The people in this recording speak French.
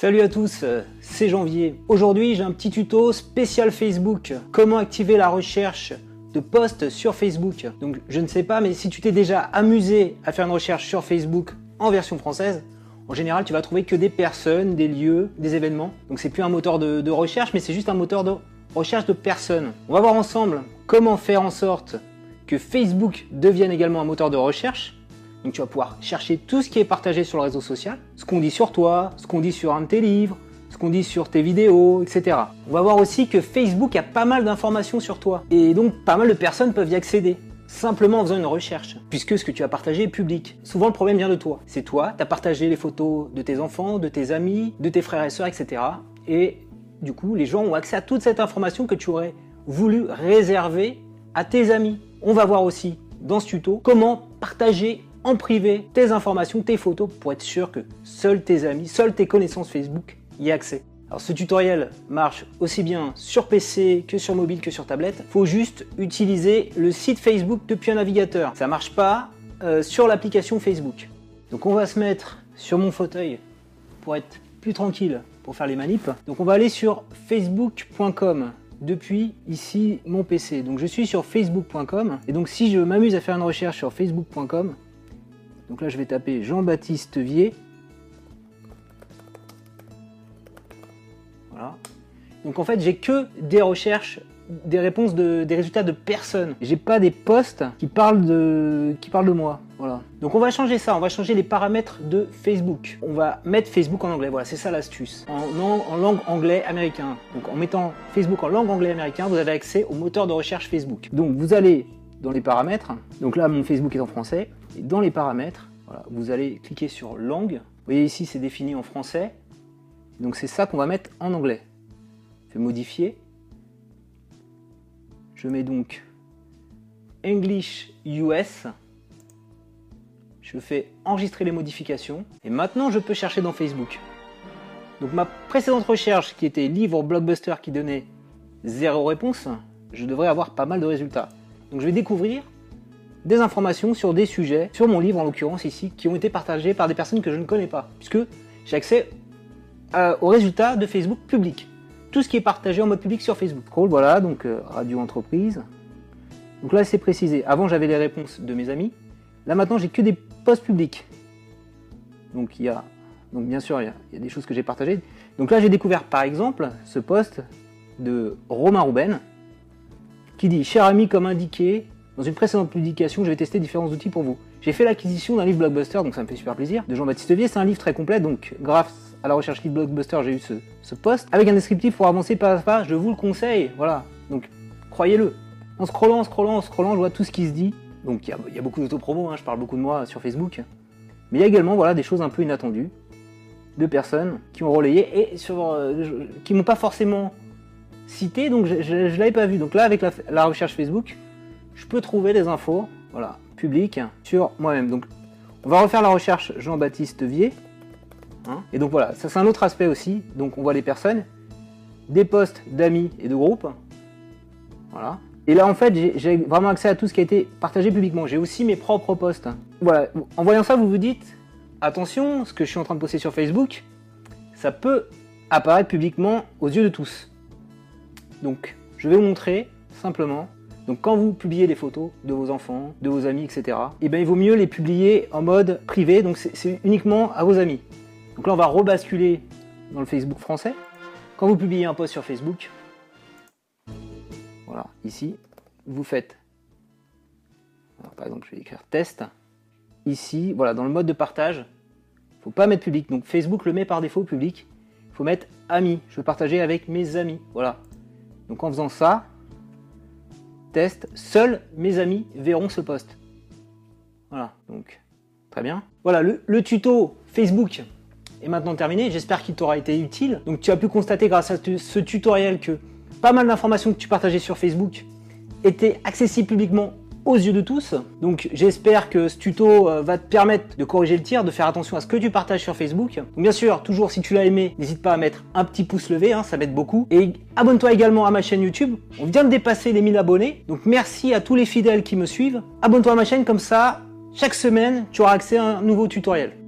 Salut à tous, euh, c'est Janvier. Aujourd'hui, j'ai un petit tuto spécial Facebook. Comment activer la recherche de posts sur Facebook. Donc, je ne sais pas, mais si tu t'es déjà amusé à faire une recherche sur Facebook en version française, en général, tu vas trouver que des personnes, des lieux, des événements. Donc, c'est plus un moteur de, de recherche, mais c'est juste un moteur de recherche de personnes. On va voir ensemble comment faire en sorte que Facebook devienne également un moteur de recherche donc tu vas pouvoir chercher tout ce qui est partagé sur le réseau social, ce qu'on dit sur toi, ce qu'on dit sur un de tes livres, ce qu'on dit sur tes vidéos, etc. On va voir aussi que Facebook a pas mal d'informations sur toi et donc pas mal de personnes peuvent y accéder simplement en faisant une recherche, puisque ce que tu as partagé est public. Souvent le problème vient de toi. C'est toi, tu as partagé les photos de tes enfants, de tes amis, de tes frères et sœurs, etc. Et du coup, les gens ont accès à toute cette information que tu aurais voulu réserver à tes amis. On va voir aussi dans ce tuto comment partager en privé tes informations, tes photos pour être sûr que seuls tes amis, seuls tes connaissances Facebook y aient accès. Alors ce tutoriel marche aussi bien sur PC que sur mobile que sur tablette. Faut juste utiliser le site Facebook depuis un navigateur. Ça marche pas euh, sur l'application Facebook. Donc on va se mettre sur mon fauteuil pour être plus tranquille pour faire les manips. Donc on va aller sur facebook.com depuis ici mon PC. Donc je suis sur facebook.com et donc si je m'amuse à faire une recherche sur facebook.com, donc là, je vais taper Jean-Baptiste Vier. Voilà. Donc en fait, j'ai que des recherches, des réponses, de, des résultats de personnes. J'ai pas des posts qui parlent de, moi. Voilà. Donc on va changer ça, on va changer les paramètres de Facebook. On va mettre Facebook en anglais, voilà, c'est ça l'astuce. En, en, langue anglais américain. Donc en mettant Facebook en langue anglais américain, vous avez accès au moteur de recherche Facebook. Donc vous allez dans les paramètres, donc là mon Facebook est en français, et dans les paramètres, vous allez cliquer sur langue. Vous voyez ici, c'est défini en français. Donc c'est ça qu'on va mettre en anglais. Je vais modifier. Je mets donc English US. Je fais enregistrer les modifications. Et maintenant, je peux chercher dans Facebook. Donc ma précédente recherche, qui était livre blockbuster qui donnait zéro réponse, je devrais avoir pas mal de résultats. Donc je vais découvrir des informations sur des sujets, sur mon livre en l'occurrence ici, qui ont été partagés par des personnes que je ne connais pas, puisque j'ai accès euh, aux résultats de Facebook public. Tout ce qui est partagé en mode public sur Facebook. voilà, donc euh, radio entreprise. Donc là c'est précisé. Avant j'avais les réponses de mes amis. Là maintenant j'ai que des posts publics. Donc il y a, donc bien sûr il y a, il y a des choses que j'ai partagées. Donc là j'ai découvert par exemple ce post de Romain Rouben qui dit cher ami comme indiqué dans une précédente publication, je vais tester différents outils pour vous. J'ai fait l'acquisition d'un livre blockbuster, donc ça me fait super plaisir, de Jean-Baptiste Vier. C'est un livre très complet, donc grâce à la recherche livre blockbuster, j'ai eu ce, ce, post. Avec un descriptif pour avancer pas à pas, je vous le conseille. Voilà, donc croyez-le. En scrollant, en scrollant, en scrollant, je vois tout ce qui se dit. Donc il y, a beaucoup d'autopromo, hein, je parle beaucoup de moi sur Facebook. Mais il y a également voilà, des choses un peu inattendues de personnes qui ont relayé et sur, euh, qui m'ont pas forcément cité, donc je, ne l'avais pas vu. Donc là, avec la recherche Facebook, je peux trouver des infos, voilà, publiques sur moi-même. Donc, on va refaire la recherche Jean-Baptiste Vier. Hein. et donc voilà, ça c'est un autre aspect aussi. Donc on voit les personnes, des posts d'amis et de groupes. Voilà. Et là en fait, j'ai vraiment accès à tout ce qui a été partagé publiquement. J'ai aussi mes propres posts. Voilà. En voyant ça, vous vous dites, attention, ce que je suis en train de poster sur Facebook, ça peut apparaître publiquement aux yeux de tous. Donc, je vais vous montrer simplement donc quand vous publiez des photos de vos enfants, de vos amis, etc., eh bien, il vaut mieux les publier en mode privé, donc c'est uniquement à vos amis. Donc là, on va rebasculer dans le Facebook français. Quand vous publiez un post sur Facebook, voilà, ici, vous faites, par exemple, je vais écrire test. Ici, voilà, dans le mode de partage, il faut pas mettre public. Donc Facebook le met par défaut public. Il faut mettre amis. Je veux partager avec mes amis. Voilà. Donc en faisant ça, test, seuls mes amis verront ce post. Voilà, donc très bien. Voilà, le, tuto Facebook est maintenant terminé. J'espère qu'il t'aura été utile. Donc tu as pu constater grâce à ce tutoriel que pas mal d'informations que tu partageais sur Facebook étaient accessibles publiquement aux yeux de tous. Donc j'espère que ce tuto euh, va te permettre de corriger le tir, de faire attention à ce que tu partages sur Facebook. Bien sûr, toujours si tu l'as aimé, n'hésite pas à mettre un petit pouce levé, hein, ça m'aide beaucoup. Et abonne-toi également à ma chaîne YouTube. On vient de dépasser les 1000 abonnés. Donc merci à tous les fidèles qui me suivent. Abonne-toi à ma chaîne comme ça, chaque semaine, tu auras accès à un nouveau tutoriel.